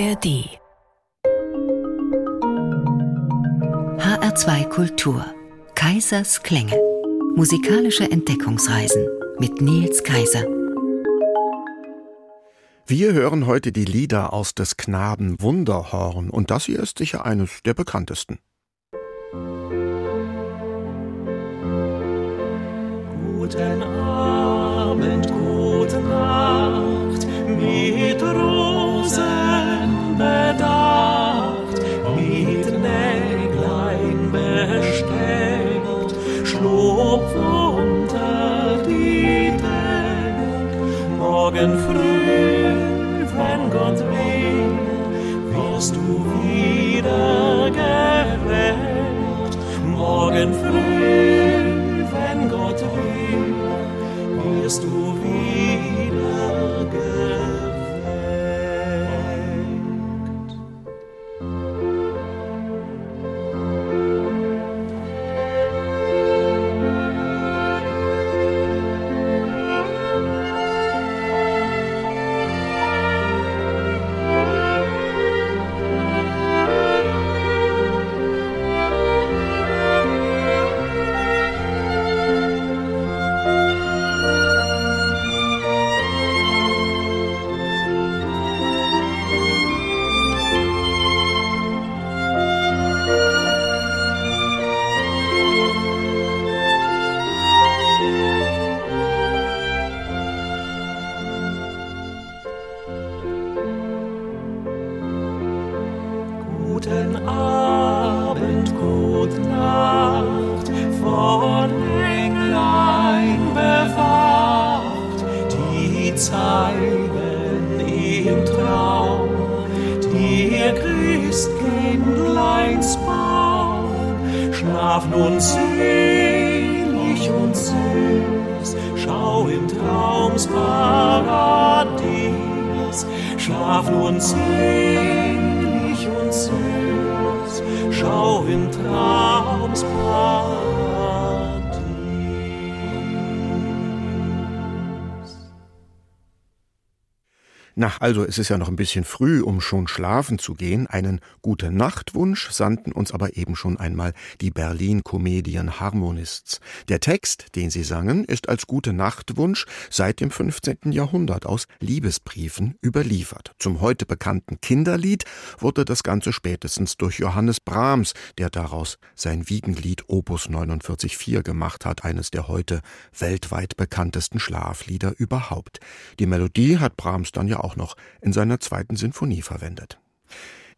ARD HR2 Kultur. Kaisers Klänge. Musikalische Entdeckungsreisen mit Nils Kaiser. Wir hören heute die Lieder aus des Knaben Wunderhorn und das hier ist sicher eines der bekanntesten. Guten bedacht, mit Näglein besteckt, schlupf unter die Deck, morgen früh, wenn Gott will, wirst du wieder geweckt, morgen früh, wenn Gott will, wirst du wieder also es ist ja noch ein bisschen früh, um schon schlafen zu gehen. Einen gute Nachtwunsch sandten uns aber eben schon einmal die Berlin Comedian Harmonists. Der Text, den sie sangen, ist als gute Nachtwunsch seit dem 15. Jahrhundert aus Liebesbriefen überliefert. Zum heute bekannten Kinderlied wurde das Ganze spätestens durch Johannes Brahms, der daraus sein Wiegenlied Opus 49.4 gemacht hat, eines der heute weltweit bekanntesten Schlaflieder überhaupt. Die Melodie hat Brahms dann ja auch noch in seiner zweiten Sinfonie verwendet.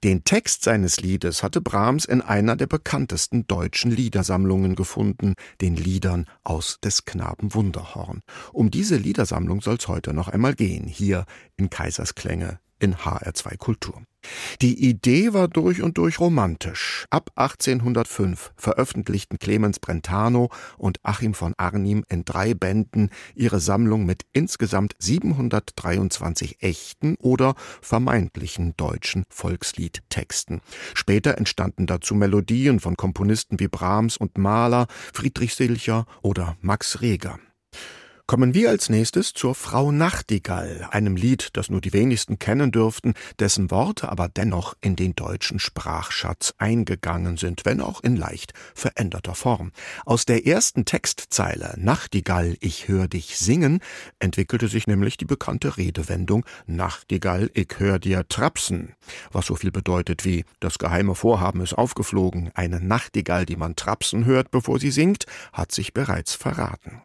Den Text seines Liedes hatte Brahms in einer der bekanntesten deutschen Liedersammlungen gefunden, den Liedern aus des Knaben Wunderhorn. Um diese Liedersammlung soll es heute noch einmal gehen, hier in Kaisersklänge in HR2 Kultur. Die Idee war durch und durch romantisch. Ab 1805 veröffentlichten Clemens Brentano und Achim von Arnim in drei Bänden ihre Sammlung mit insgesamt 723 echten oder vermeintlichen deutschen Volksliedtexten. Später entstanden dazu Melodien von Komponisten wie Brahms und Mahler, Friedrich Silcher oder Max Reger. Kommen wir als nächstes zur Frau Nachtigall, einem Lied, das nur die wenigsten kennen dürften, dessen Worte aber dennoch in den deutschen Sprachschatz eingegangen sind, wenn auch in leicht veränderter Form. Aus der ersten Textzeile Nachtigall, ich hör dich singen, entwickelte sich nämlich die bekannte Redewendung Nachtigall, ich hör dir trapsen, was so viel bedeutet wie das geheime Vorhaben ist aufgeflogen, eine Nachtigall, die man trapsen hört, bevor sie singt, hat sich bereits verraten.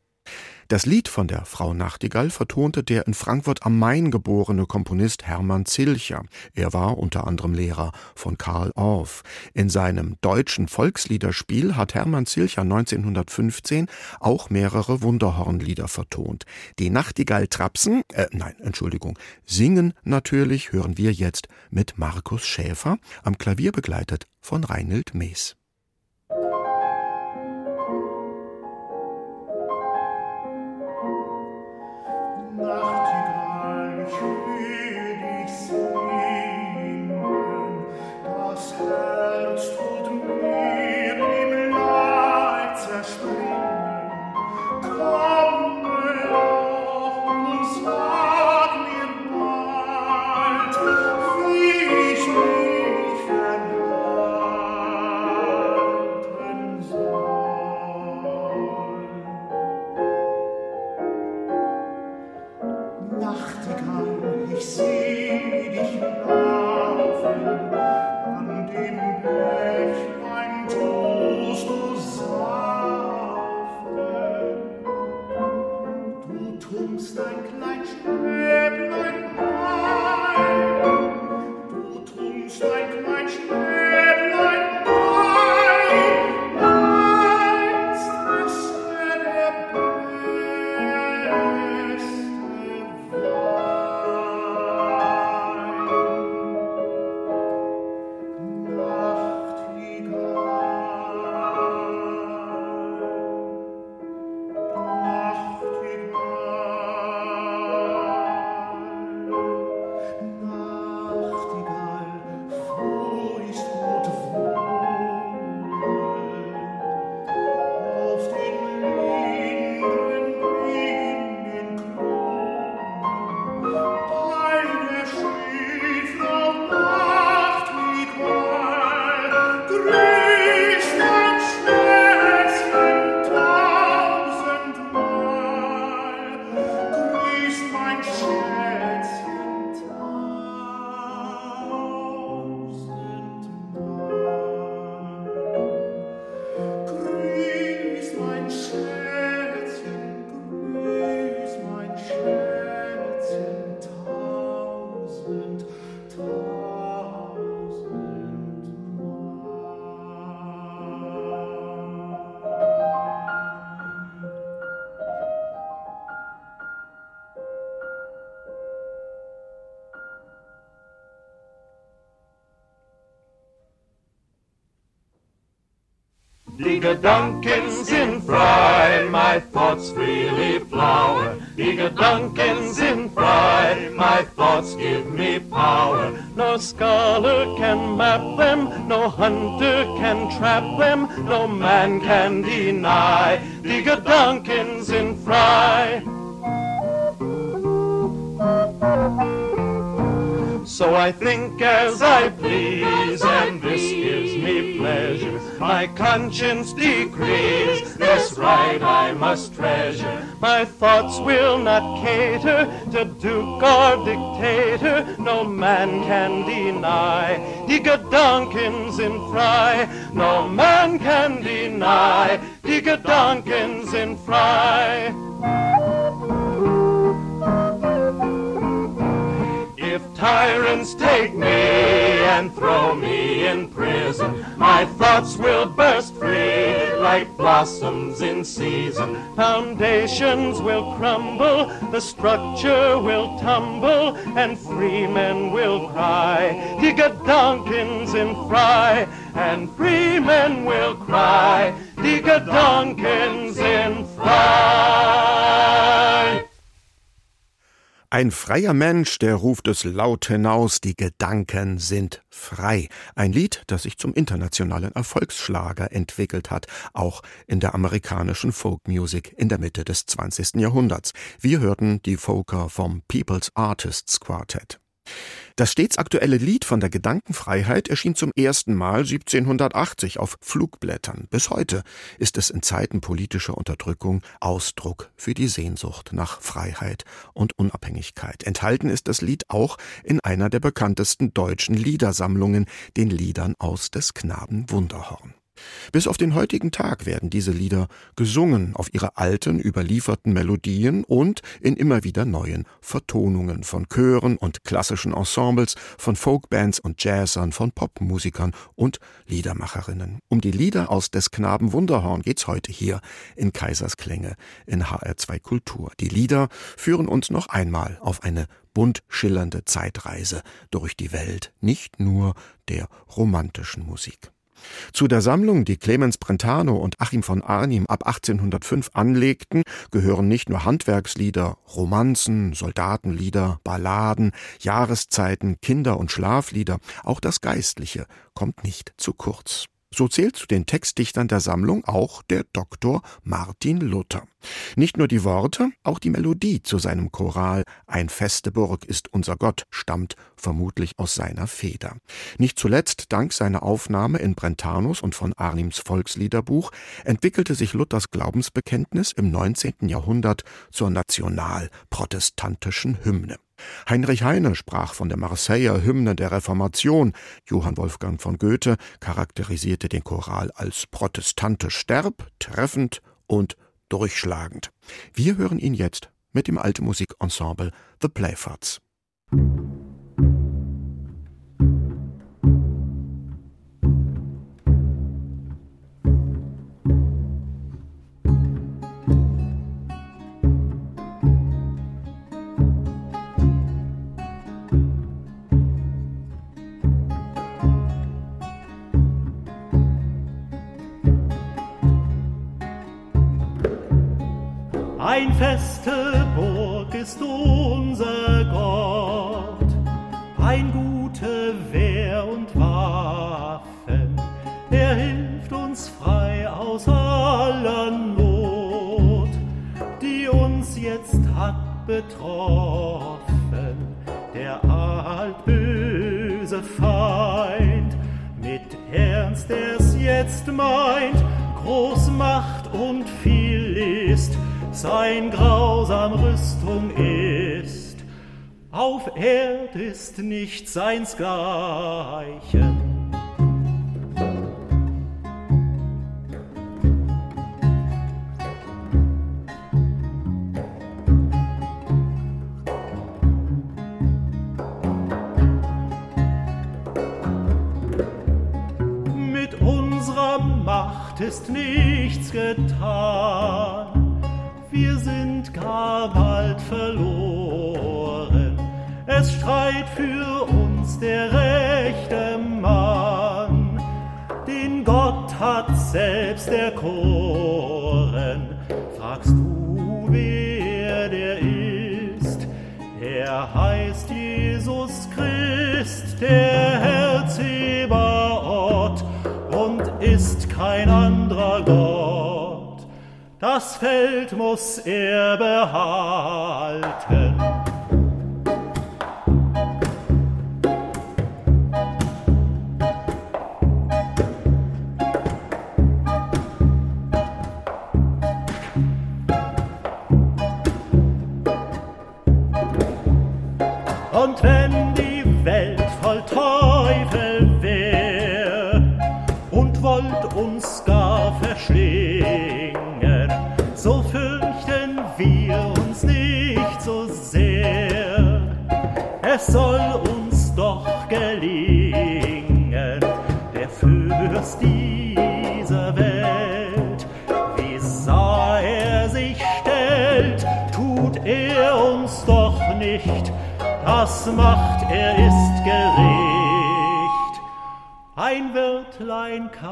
Das Lied von der Frau Nachtigall vertonte der in Frankfurt am Main geborene Komponist Hermann Zilcher. Er war unter anderem Lehrer von Karl Orff. In seinem deutschen Volksliederspiel hat Hermann Zilcher 1915 auch mehrere Wunderhornlieder vertont. Die Nachtigall trapsen, äh, nein, Entschuldigung, singen natürlich hören wir jetzt mit Markus Schäfer, am Klavier begleitet von Reinhild Mees. Die Duncans in fry, my thoughts freely flower. Die Duncans in fry, my thoughts give me power. No scholar can map them, no hunter can trap them, no man can deny. Die Duncans in fry. So I think as I please, and this pleasure. My conscience decrees, this right I must treasure. My thoughts will not cater to duke or dictator, no man can deny. Die Gedanken in Fry. no man can deny. Die Gedanken sind frei. Tyrants take me and throw me in prison. My thoughts will burst free like blossoms in season. Foundations will crumble, the structure will tumble, and free men will cry. Die Gedanken sind Fry, and free men will cry. Die Gedanken sind frei. Ein freier Mensch, der ruft es laut hinaus, die Gedanken sind frei. Ein Lied, das sich zum internationalen Erfolgsschlager entwickelt hat, auch in der amerikanischen Folkmusik in der Mitte des 20. Jahrhunderts. Wir hörten die Folker vom People's Artists Quartet. Das stets aktuelle Lied von der Gedankenfreiheit erschien zum ersten Mal 1780 auf Flugblättern. Bis heute ist es in Zeiten politischer Unterdrückung Ausdruck für die Sehnsucht nach Freiheit und Unabhängigkeit. Enthalten ist das Lied auch in einer der bekanntesten deutschen Liedersammlungen, den Liedern aus des Knaben Wunderhorn. Bis auf den heutigen Tag werden diese Lieder gesungen auf ihre alten, überlieferten Melodien und in immer wieder neuen Vertonungen von Chören und klassischen Ensembles, von Folkbands und Jazzern, von Popmusikern und Liedermacherinnen. Um die Lieder aus des Knaben Wunderhorn geht's heute hier in Kaisersklänge in HR2 Kultur. Die Lieder führen uns noch einmal auf eine bunt schillernde Zeitreise durch die Welt, nicht nur der romantischen Musik. Zu der Sammlung, die Clemens Brentano und Achim von Arnim ab 1805 anlegten, gehören nicht nur Handwerkslieder, Romanzen, Soldatenlieder, Balladen, Jahreszeiten, Kinder- und Schlaflieder, auch das Geistliche kommt nicht zu kurz. So zählt zu den Textdichtern der Sammlung auch der Doktor Martin Luther. Nicht nur die Worte, auch die Melodie zu seinem Choral Ein feste Burg ist unser Gott stammt vermutlich aus seiner Feder. Nicht zuletzt dank seiner Aufnahme in Brentanus und von Arnims Volksliederbuch entwickelte sich Luthers Glaubensbekenntnis im 19. Jahrhundert zur national-protestantischen Hymne. Heinrich Heine sprach von der Marseiller Hymne der Reformation. Johann Wolfgang von Goethe charakterisierte den Choral als protestantisch sterb, treffend und durchschlagend. Wir hören ihn jetzt mit dem alte Musikensemble The Playfarts. Es streit für uns der rechte Mann, den Gott hat selbst erkoren. Fragst du, wer der ist? Er heißt Jesus Christ, der Herr Zebaoth und ist kein anderer Gott das Feld muss er behalten.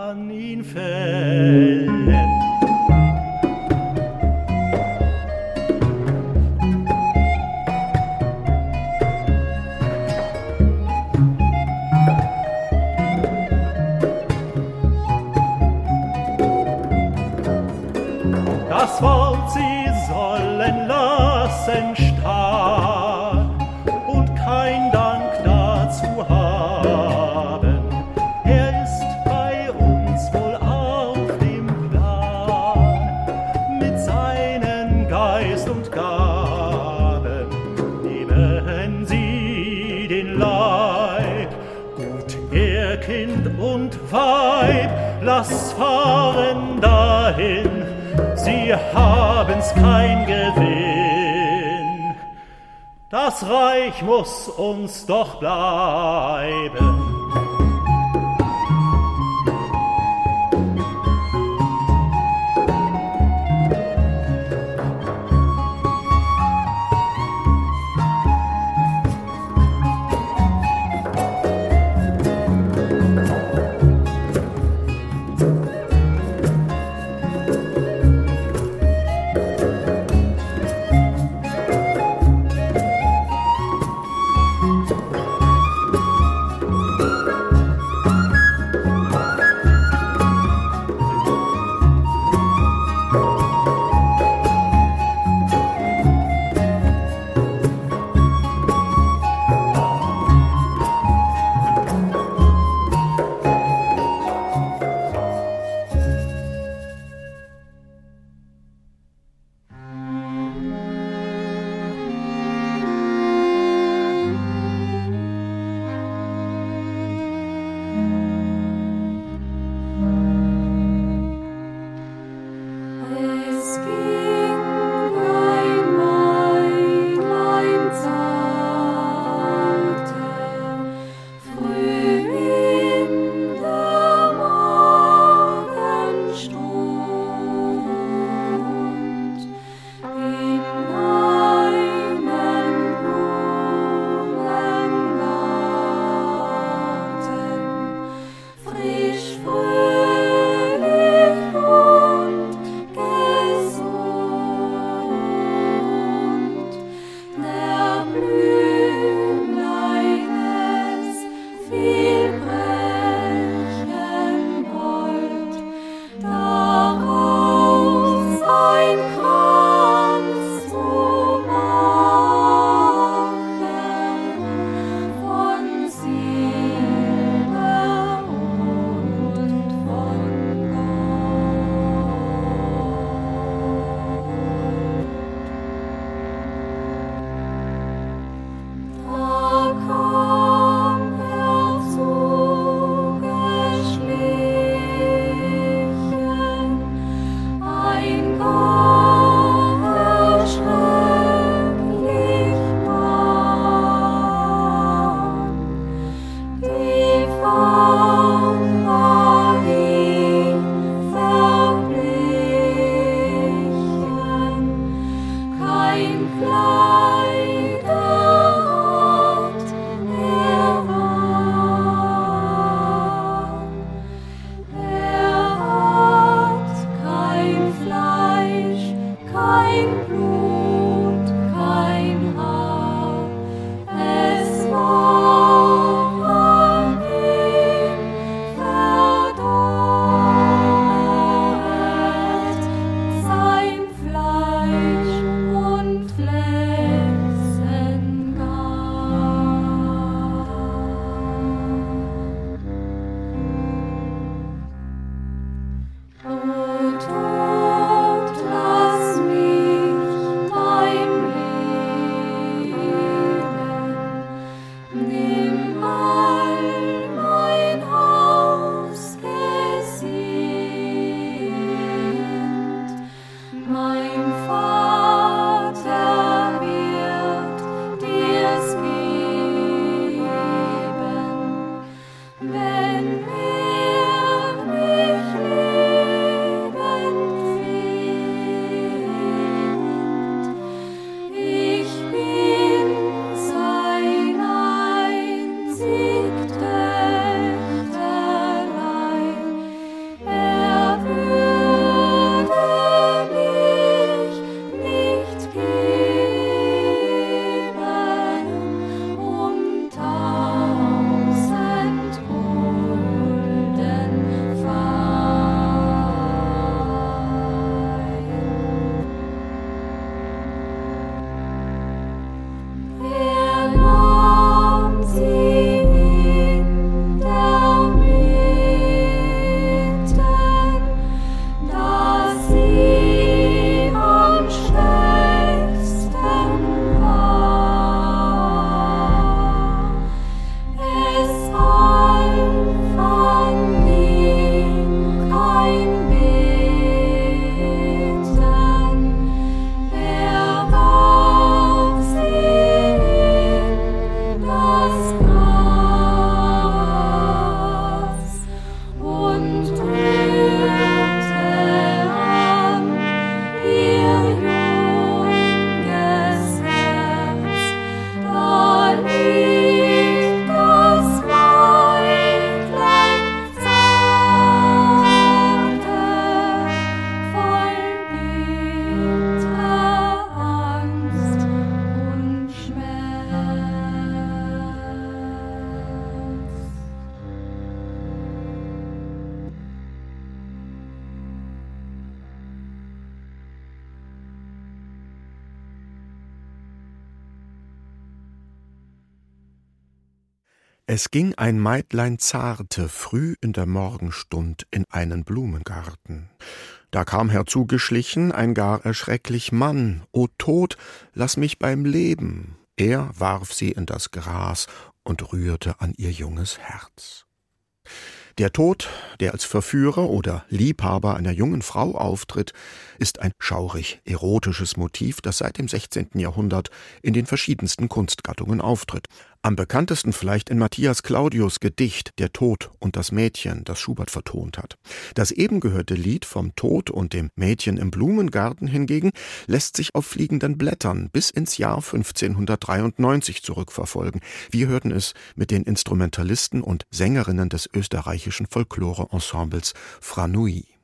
Kann ihn fällen. Sie haben's kein Gewinn. Das Reich muss uns doch bleiben. Fleisch, kein Blut. Es ging ein Meitlein zarte früh in der Morgenstund in einen Blumengarten. Da kam herzugeschlichen ein gar erschrecklich Mann. O Tod, lass mich beim Leben. Er warf sie in das Gras und rührte an ihr junges Herz. Der Tod, der als Verführer oder Liebhaber einer jungen Frau auftritt, ist ein schaurig erotisches Motiv, das seit dem 16. Jahrhundert in den verschiedensten Kunstgattungen auftritt. Am bekanntesten vielleicht in Matthias Claudius Gedicht Der Tod und das Mädchen, das Schubert vertont hat. Das eben gehörte Lied vom Tod und dem Mädchen im Blumengarten hingegen lässt sich auf fliegenden Blättern bis ins Jahr 1593 zurückverfolgen. Wir hörten es mit den Instrumentalisten und Sängerinnen des österreichischen Folklore-Ensembles Franui.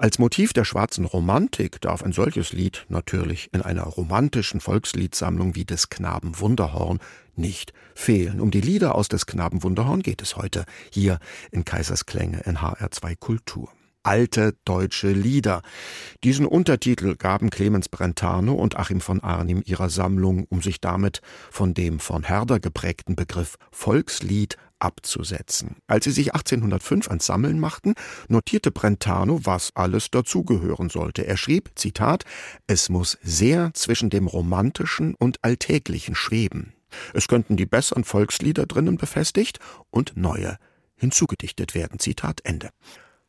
Als Motiv der schwarzen Romantik darf ein solches Lied natürlich in einer romantischen Volksliedsammlung wie des Knaben Wunderhorn nicht fehlen. Um die Lieder aus des Knaben Wunderhorn geht es heute hier in Kaisersklänge in HR2 Kultur. Alte deutsche Lieder. Diesen Untertitel gaben Clemens Brentano und Achim von Arnim ihrer Sammlung, um sich damit von dem von Herder geprägten Begriff Volkslied abzusetzen. Als sie sich 1805 ans Sammeln machten, notierte Brentano, was alles dazugehören sollte. Er schrieb, Zitat, es muss sehr zwischen dem Romantischen und Alltäglichen schweben. Es könnten die besseren Volkslieder drinnen befestigt und neue hinzugedichtet werden. Zitat Ende.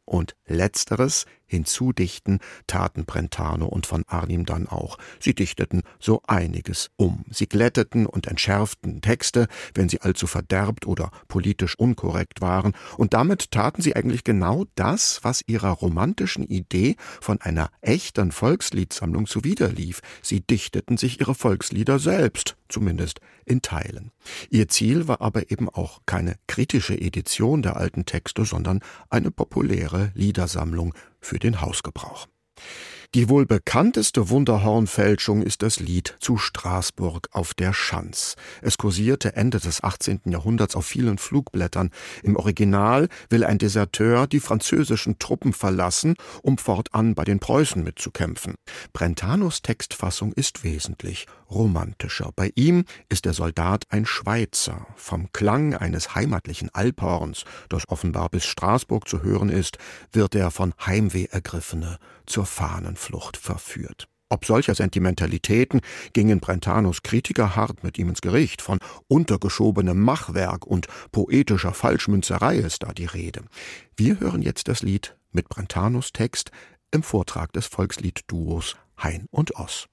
Und letzteres hinzudichten taten Brentano und von Arnim dann auch. Sie dichteten so einiges um. Sie glätteten und entschärften Texte, wenn sie allzu verderbt oder politisch unkorrekt waren, und damit taten sie eigentlich genau das, was ihrer romantischen Idee von einer echten Volksliedsammlung zuwiderlief. Sie dichteten sich ihre Volkslieder selbst, zumindest in Teilen. Ihr Ziel war aber eben auch keine kritische Edition der alten Texte, sondern eine populäre Liedersammlung für den Hausgebrauch. Die wohl bekannteste Wunderhornfälschung ist das Lied zu Straßburg auf der Schanz. Es kursierte Ende des 18. Jahrhunderts auf vielen Flugblättern. Im Original will ein Deserteur die französischen Truppen verlassen, um fortan bei den Preußen mitzukämpfen. Brentanos Textfassung ist wesentlich romantischer. Bei ihm ist der Soldat ein Schweizer. Vom Klang eines heimatlichen Alphorns, das offenbar bis Straßburg zu hören ist, wird er von Heimweh ergriffene zur Fahnenflucht verführt. Ob solcher Sentimentalitäten gingen Brentanos Kritiker hart mit ihm ins Gericht. Von untergeschobenem Machwerk und poetischer Falschmünzerei ist da die Rede. Wir hören jetzt das Lied mit Brentanos Text im Vortrag des Volksliedduos Hein und Oss.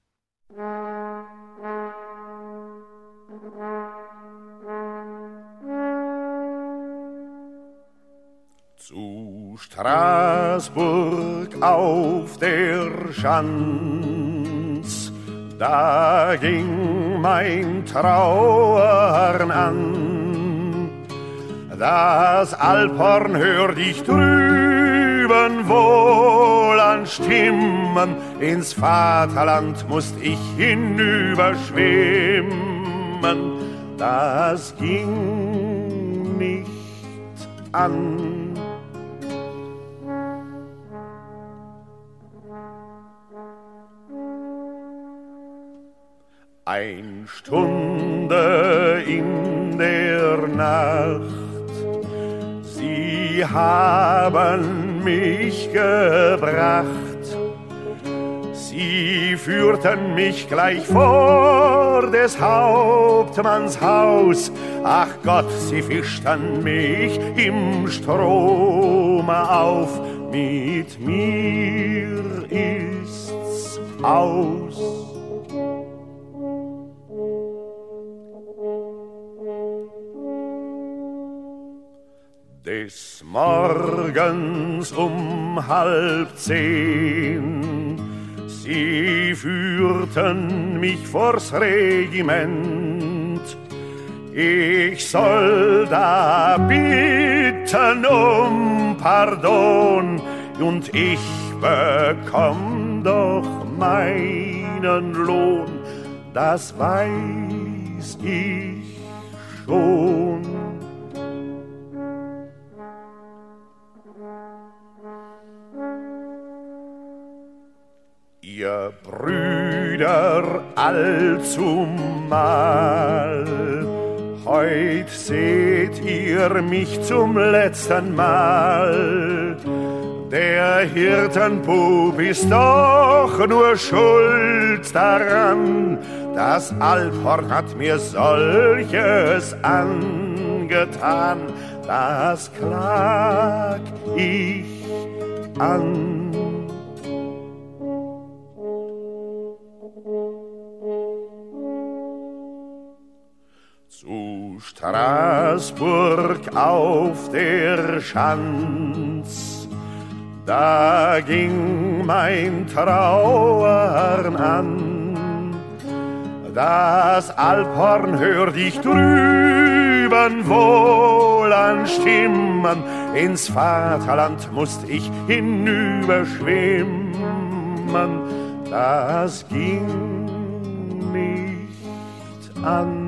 Zu Straßburg auf der Schanz, da ging mein Trauern an. Das Alphorn hört ich drüben wohl an Stimmen, ins Vaterland musst ich hinüberschwimmen. Das ging nicht an. Ein Stunde in der Nacht, sie haben mich gebracht. Sie führten mich gleich vor des Hauptmanns Haus. Ach Gott, sie fischten mich im Strome auf. Mit mir ist's aus. Des Morgens um halb zehn, sie führten mich vors Regiment. Ich soll da bitten um Pardon und ich bekomm doch meinen Lohn, das weiß ich schon. Ihr Brüder allzumal Heut seht ihr mich zum letzten Mal. Der Hirtenbub ist doch nur schuld daran, das Alphorn hat mir solches angetan, das klag ich an. Straßburg auf der Schanz. Da ging mein Trauern an. Das Alphorn hört ich drüben wohl an Stimmen. Ins Vaterland musst ich hinüberschwimmen. Das ging nicht an.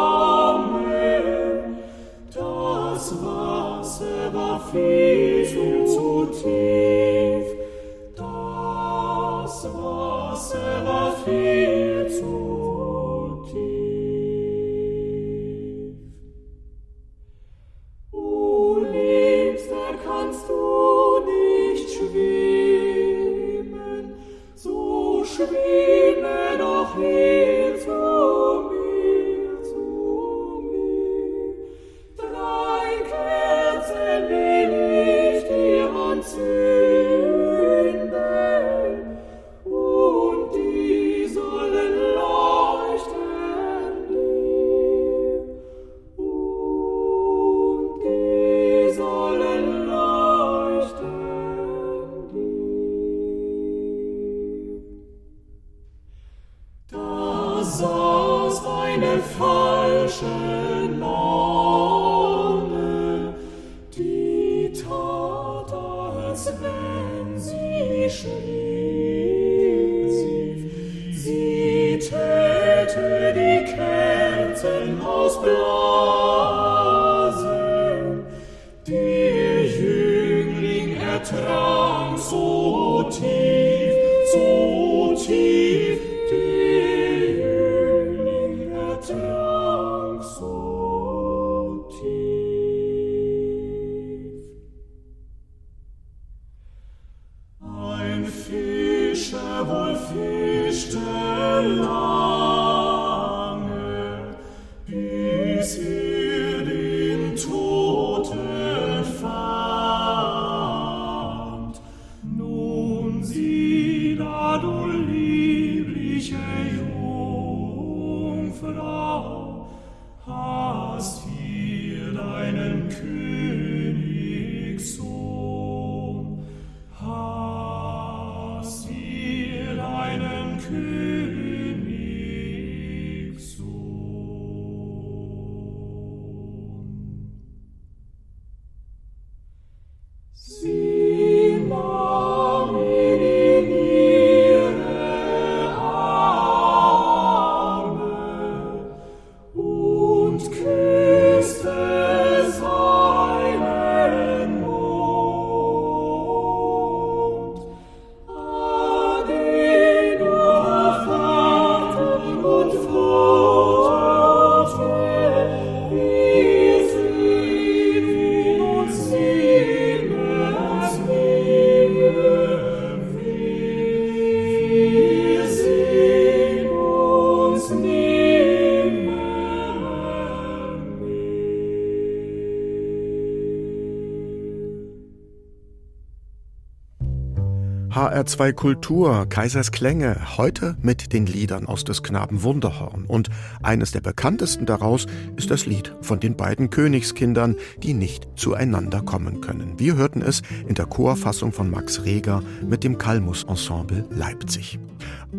HR2 Kultur, Kaisers Klänge, heute mit den Liedern aus des Knaben Wunderhorn. Und eines der bekanntesten daraus ist das Lied von den beiden Königskindern, die nicht zueinander kommen können. Wir hörten es in der Chorfassung von Max Reger mit dem Kalmus Ensemble Leipzig.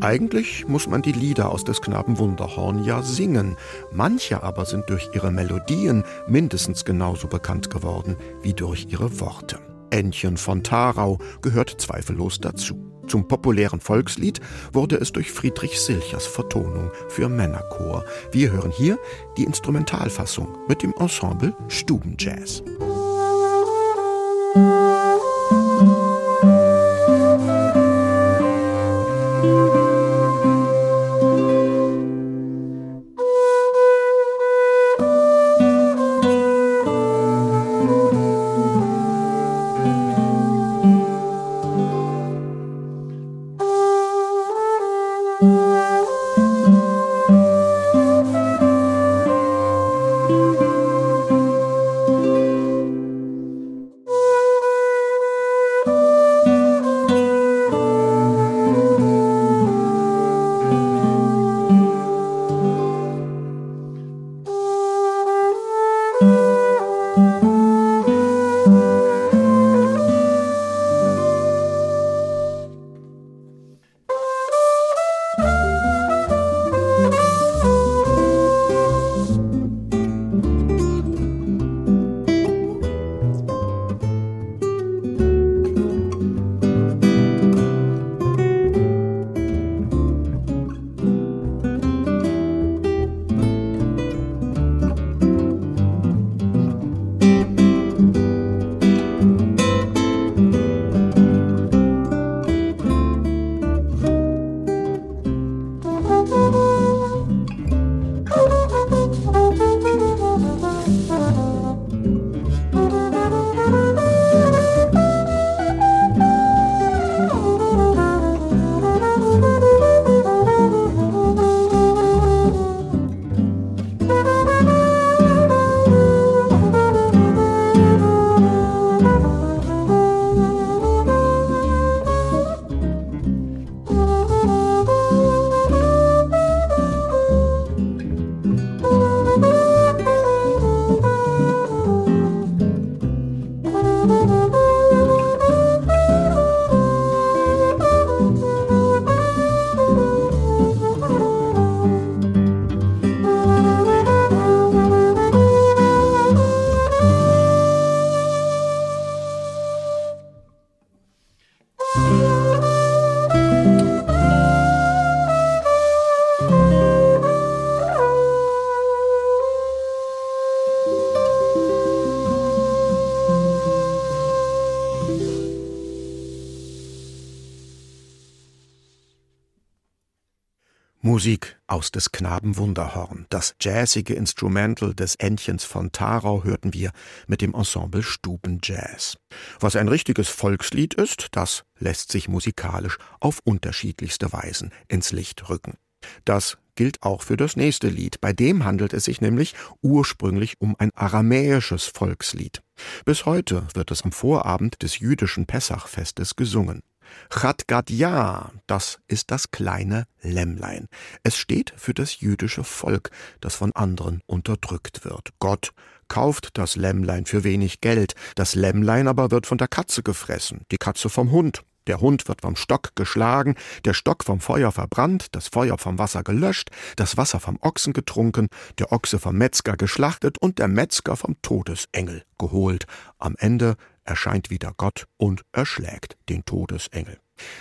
Eigentlich muss man die Lieder aus des Knaben Wunderhorn ja singen. Manche aber sind durch ihre Melodien mindestens genauso bekannt geworden wie durch ihre Worte. Ännchen von Tharau gehört zweifellos dazu. Zum populären Volkslied wurde es durch Friedrich Silchers Vertonung für Männerchor. Wir hören hier die Instrumentalfassung mit dem Ensemble Stubenjazz. Musik aus des Knaben Wunderhorn. Das jazzige Instrumental des Entchens von Tharau hörten wir mit dem Ensemble Stubenjazz. Was ein richtiges Volkslied ist, das lässt sich musikalisch auf unterschiedlichste Weisen ins Licht rücken. Das gilt auch für das nächste Lied. Bei dem handelt es sich nämlich ursprünglich um ein aramäisches Volkslied. Bis heute wird es am Vorabend des jüdischen Pessachfestes gesungen. Chat Gadya, das ist das kleine Lämmlein. Es steht für das jüdische Volk, das von anderen unterdrückt wird. Gott kauft das Lämmlein für wenig Geld, das Lämmlein aber wird von der Katze gefressen, die Katze vom Hund. Der Hund wird vom Stock geschlagen, der Stock vom Feuer verbrannt, das Feuer vom Wasser gelöscht, das Wasser vom Ochsen getrunken, der Ochse vom Metzger geschlachtet und der Metzger vom Todesengel geholt. Am Ende erscheint wieder Gott und erschlägt den Todesengel.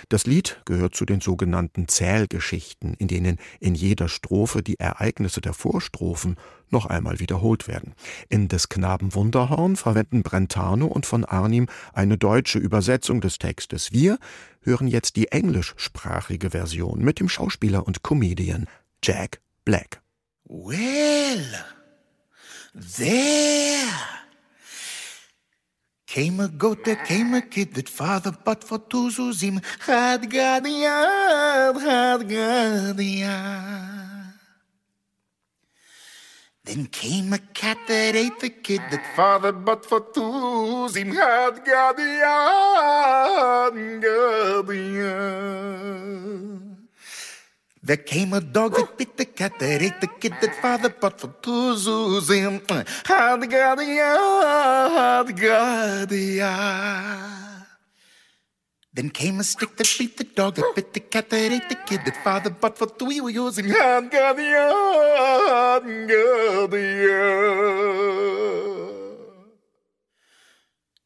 Das Lied gehört zu den sogenannten Zählgeschichten, in denen in jeder Strophe die Ereignisse der Vorstrophen noch einmal wiederholt werden. In des Knaben Wunderhorn verwenden Brentano und von Arnim eine deutsche Übersetzung des Textes. Wir hören jetzt die englischsprachige Version mit dem Schauspieler und Comedian Jack Black. Well, there Came a goat, there came a kid that father but for two zuzim had Gadiad, had Gadiad. Then came a cat that ate the kid that father but for two him had guardian, guardian. There came a dog that bit the cat that ate the kid that father but for had guardian, guardian. Then came a stick that beat the dog that bit the cat that ate the kid that father but for two hand guardian, guardian.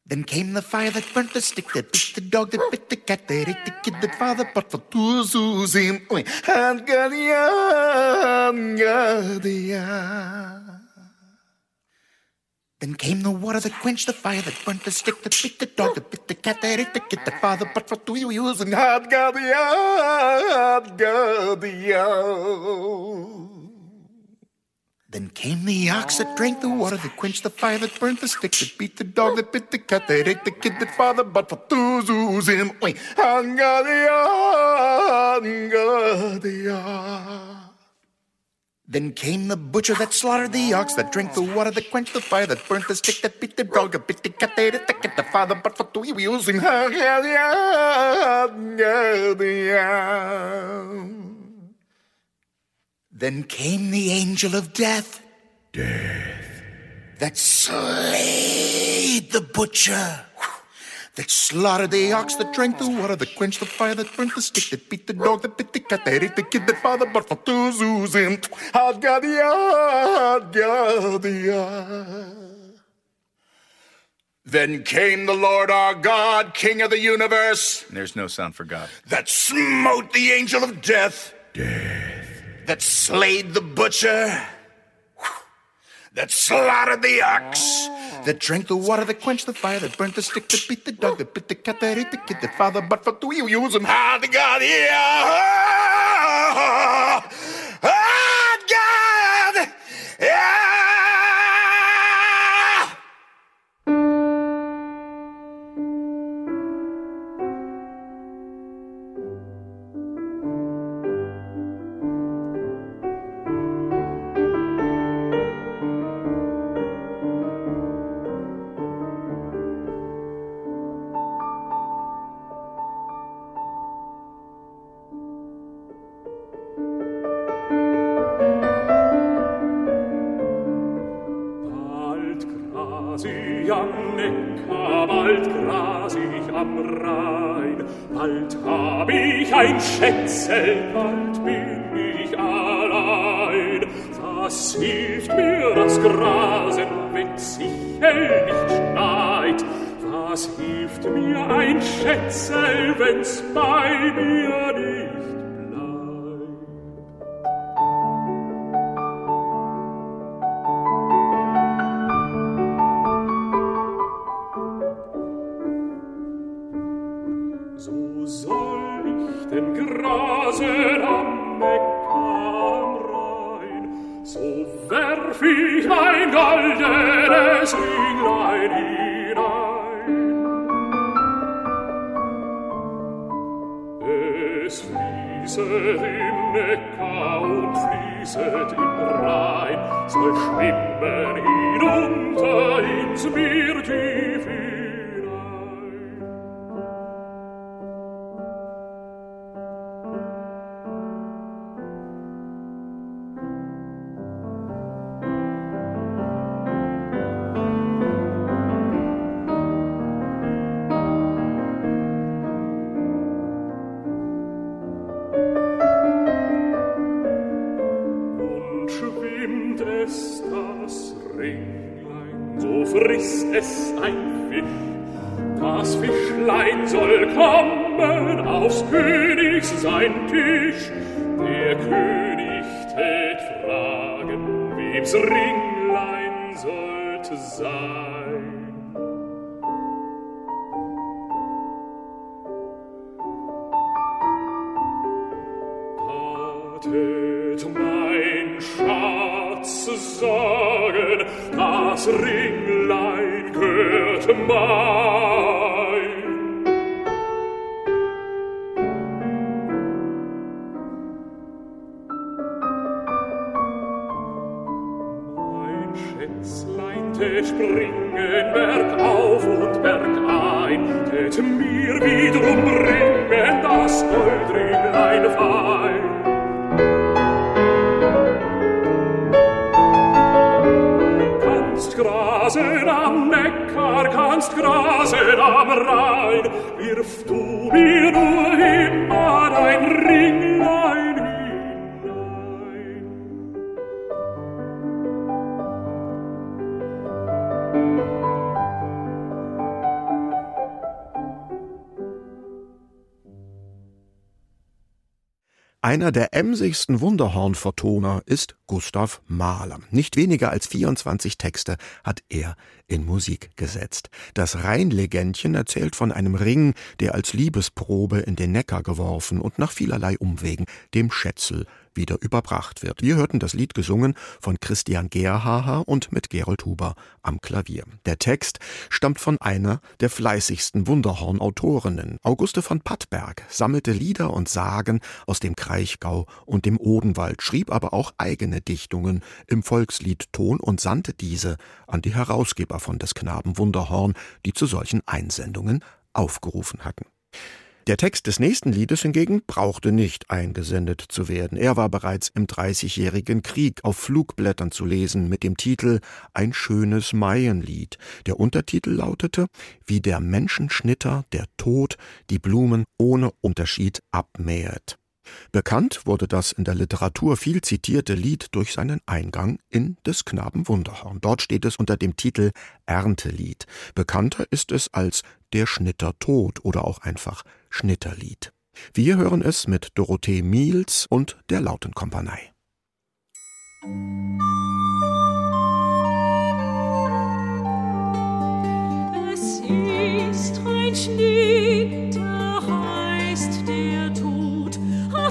Then came the fire that burnt the stick that beat the dog that bit the cat that ate the kid that father but for two guardian. Then came the water that quenched the fire, that burnt the stick, that bit the dog, that bit the cat, that ate the kid, that father, but for two wheels and guardian. Then came the ox that drank the water, that quenched the fire, that burnt the stick, that beat the dog, that bit the cat, that ate the kid, that father, but for guardian, guardian. Then came the butcher that slaughtered the ox, that drank the water, that quenched the fire, that burnt the stick, that beat the dog, that bit the cat, that ate the cat, the father, but for two wheels in her. Then came the angel of death. Death. That slayed the butcher that slaughtered the ox, that drank the water, that quenched the fire, that burnt the stick, that beat the dog, that bit the cat, that ate the kid, that father, but for two zoos him. Then came the Lord our God, King of the universe. There's no sound for God. That smote the angel of death. Death. That slayed the butcher. That slaughtered the ox that drank the water, that quenched the fire, that burnt the stick, that beat the dog, that bit the cat, that ate the kid, that father, but for two you use him. Hard God, yeah. Schätzel, bald bin ich allein. Was hilft mir das Grasen, wenn's sich hell nicht schneit? Was hilft mir ein Schätzel, wenn's bei mir Tät springen bergauf und bergein, tät mir wiederum bringen das Goldringlein fein. Kannst grasen am Neckar, kannst grasen am Rhein, wirf du Einer der emsigsten Wunderhorn-Vertoner ist Gustav Mahler. Nicht weniger als 24 Texte hat er in Musik gesetzt. Das Rheinlegendchen erzählt von einem Ring, der als Liebesprobe in den Neckar geworfen und nach vielerlei Umwegen dem Schätzel wieder überbracht wird. Wir hörten das Lied gesungen von Christian Gerhaher und mit Gerold Huber am Klavier. Der Text stammt von einer der fleißigsten Wunderhorn-Autorinnen. Auguste von Pattberg sammelte Lieder und Sagen aus dem Kraichgau und dem Odenwald, schrieb aber auch eigene Dichtungen im Volksliedton und sandte diese an die Herausgeber von des Knaben Wunderhorn, die zu solchen Einsendungen aufgerufen hatten. Der Text des nächsten Liedes hingegen brauchte nicht eingesendet zu werden. Er war bereits im Dreißigjährigen Krieg auf Flugblättern zu lesen mit dem Titel Ein schönes Maienlied. Der Untertitel lautete Wie der Menschenschnitter, der Tod, die Blumen ohne Unterschied abmähet. Bekannt wurde das in der Literatur viel zitierte Lied durch seinen Eingang in des Knaben Wunderhorn. Dort steht es unter dem Titel Erntelied. Bekannter ist es als Der Schnitter Tod oder auch einfach Schnitterlied. Wir hören es mit Dorothee Miels und der Lautenkompanie. Es ist ein Schnitter, heißt der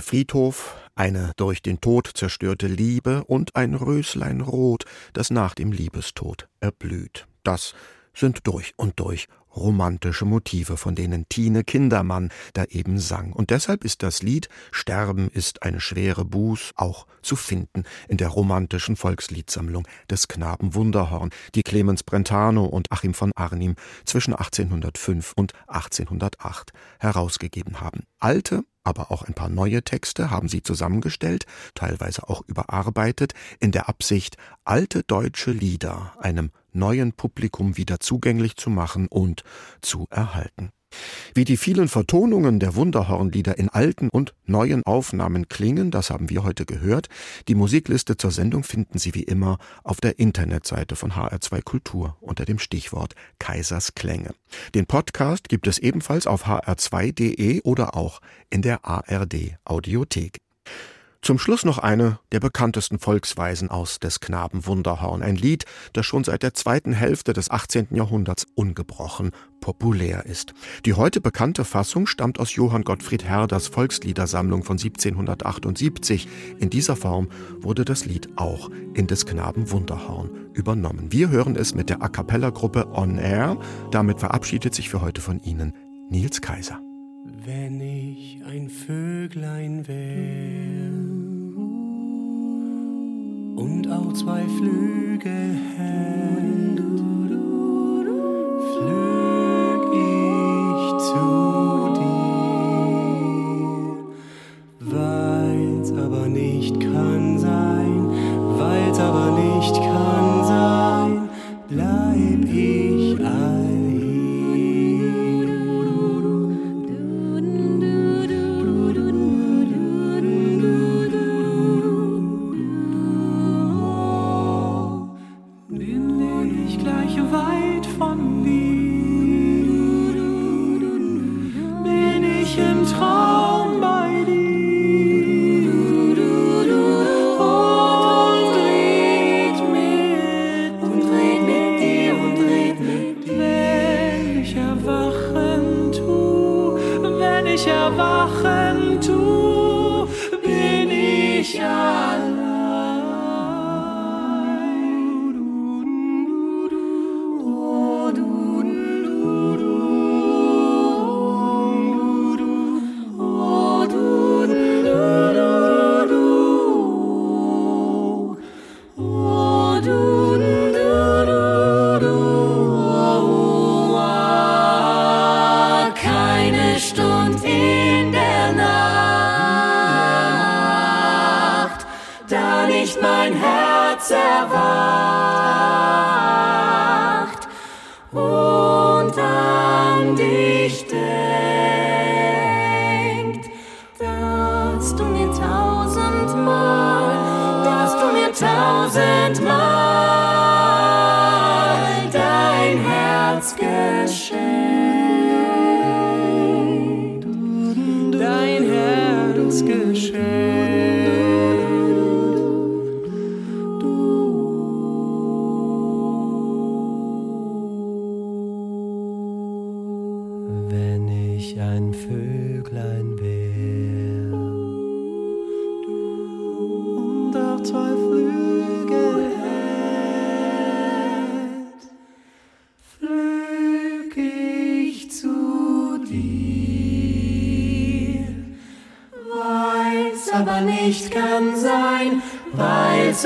Der Friedhof, eine durch den Tod zerstörte Liebe und ein Röslein rot, das nach dem Liebestod erblüht. Das sind durch und durch romantische Motive, von denen Tine Kindermann da eben sang. Und deshalb ist das Lied Sterben ist eine schwere Buß auch zu finden in der romantischen Volksliedsammlung des Knaben Wunderhorn, die Clemens Brentano und Achim von Arnim zwischen 1805 und 1808 herausgegeben haben. Alte, aber auch ein paar neue Texte haben sie zusammengestellt, teilweise auch überarbeitet, in der Absicht, alte deutsche Lieder einem neuen Publikum wieder zugänglich zu machen und zu erhalten. Wie die vielen Vertonungen der Wunderhornlieder in alten und neuen Aufnahmen klingen, das haben wir heute gehört. Die Musikliste zur Sendung finden Sie wie immer auf der Internetseite von HR2 Kultur unter dem Stichwort Kaisers Klänge. Den Podcast gibt es ebenfalls auf hr2.de oder auch in der ARD Audiothek. Zum Schluss noch eine der bekanntesten Volksweisen aus des Knaben Wunderhorn, ein Lied, das schon seit der zweiten Hälfte des 18. Jahrhunderts ungebrochen populär ist. Die heute bekannte Fassung stammt aus Johann Gottfried Herders Volksliedersammlung von 1778. In dieser Form wurde das Lied auch in des Knaben Wunderhorn übernommen. Wir hören es mit der A cappella Gruppe On Air. Damit verabschiedet sich für heute von Ihnen Nils Kaiser. Wenn ich ein Vöglein wär und auch zwei Flügel hätt, flög ich zu dir. Weil's aber nicht kann sein, weil's aber nicht kann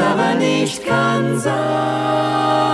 aber nicht kann sein,